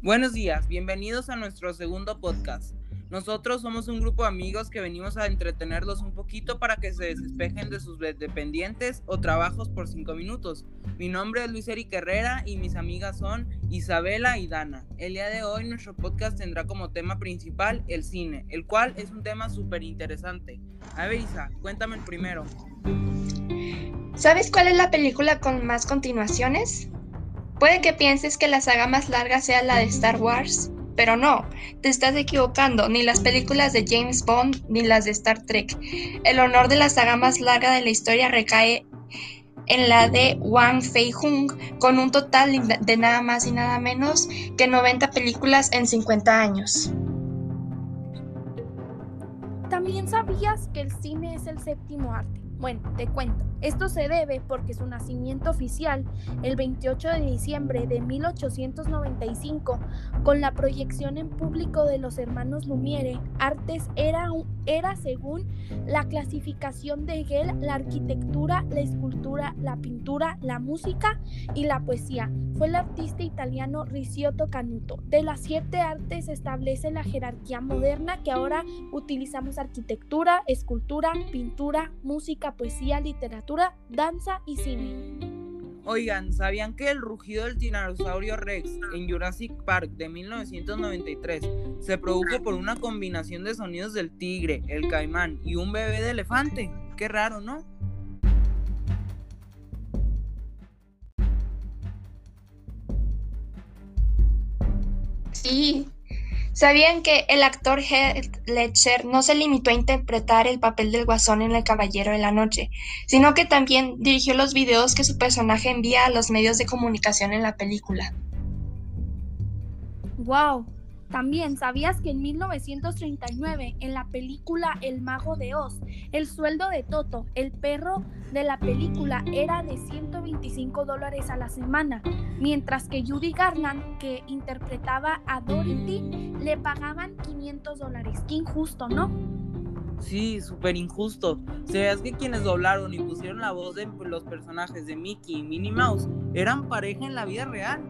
Buenos días, bienvenidos a nuestro segundo podcast. Nosotros somos un grupo de amigos que venimos a entretenerlos un poquito para que se despejen de sus dependientes o trabajos por cinco minutos. Mi nombre es Luis Eric Herrera y mis amigas son Isabela y Dana. El día de hoy nuestro podcast tendrá como tema principal el cine, el cual es un tema súper interesante. A ver Isa, cuéntame el primero. ¿Sabes cuál es la película con más continuaciones? Puede que pienses que la saga más larga sea la de Star Wars, pero no, te estás equivocando, ni las películas de James Bond ni las de Star Trek. El honor de la saga más larga de la historia recae en la de Wang Fei Hung, con un total de nada más y nada menos que 90 películas en 50 años. ¿También sabías que el cine es el séptimo arte? Bueno, te cuento. Esto se debe porque su nacimiento oficial, el 28 de diciembre de 1895, con la proyección en público de los hermanos Lumiere, Artes era, era según la clasificación de Hegel la arquitectura, la escultura, la pintura, la música y la poesía. Fue el artista italiano Ricciotto Canuto. De las siete artes establece la jerarquía moderna que ahora utilizamos arquitectura, escultura, pintura, música, poesía, literatura, danza y cine. Oigan, ¿sabían que el rugido del tiranosaurio Rex en Jurassic Park de 1993 se produjo por una combinación de sonidos del tigre, el caimán y un bebé de elefante? Qué raro, ¿no? Sí, ¿Sabían que el actor Heath Ledger no se limitó a interpretar el papel del guasón en El Caballero de la Noche, sino que también dirigió los videos que su personaje envía a los medios de comunicación en la película? ¡Wow! También sabías que en 1939, en la película El Mago de Oz, el sueldo de Toto, el perro de la película, era de 125 dólares a la semana, mientras que Judy Garland, que interpretaba a Dorothy, le pagaban 500 dólares. Qué injusto, ¿no? Sí, súper injusto. ¿Sabías que quienes doblaron y pusieron la voz de los personajes de Mickey y Minnie Mouse eran pareja en la vida real?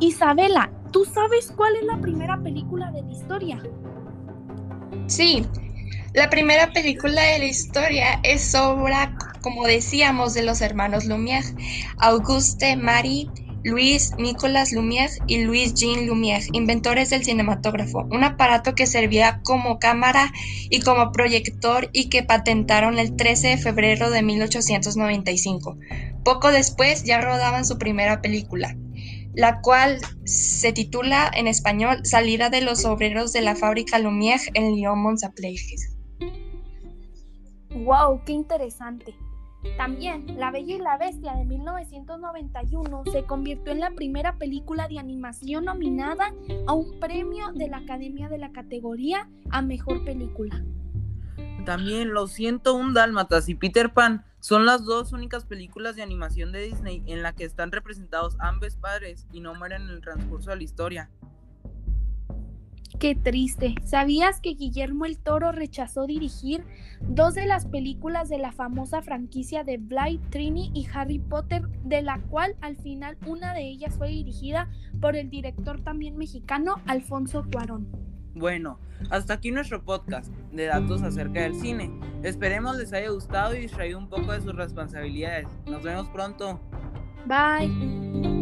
Isabela, ¿tú sabes cuál es la primera película de la historia? Sí, la primera película de la historia es obra, como decíamos, de los hermanos Lumière, Auguste Marie, Luis Nicolas Lumière y Louis Jean Lumière, inventores del cinematógrafo, un aparato que servía como cámara y como proyector y que patentaron el 13 de febrero de 1895. Poco después ya rodaban su primera película la cual se titula en español Salida de los obreros de la fábrica Lumière en Lyon Monsapleges. ¡Wow! ¡Qué interesante! También La Bella y la Bestia de 1991 se convirtió en la primera película de animación nominada a un premio de la Academia de la categoría a Mejor Película. También Los 101 Dálmatas y Peter Pan son las dos únicas películas de animación de Disney en la que están representados ambos padres y no mueren en el transcurso de la historia. Qué triste. ¿Sabías que Guillermo el Toro rechazó dirigir dos de las películas de la famosa franquicia de Bly, Trini y Harry Potter, de la cual al final una de ellas fue dirigida por el director también mexicano Alfonso Cuarón? Bueno, hasta aquí nuestro podcast de datos acerca del cine. Esperemos les haya gustado y distraído un poco de sus responsabilidades. Nos vemos pronto. Bye.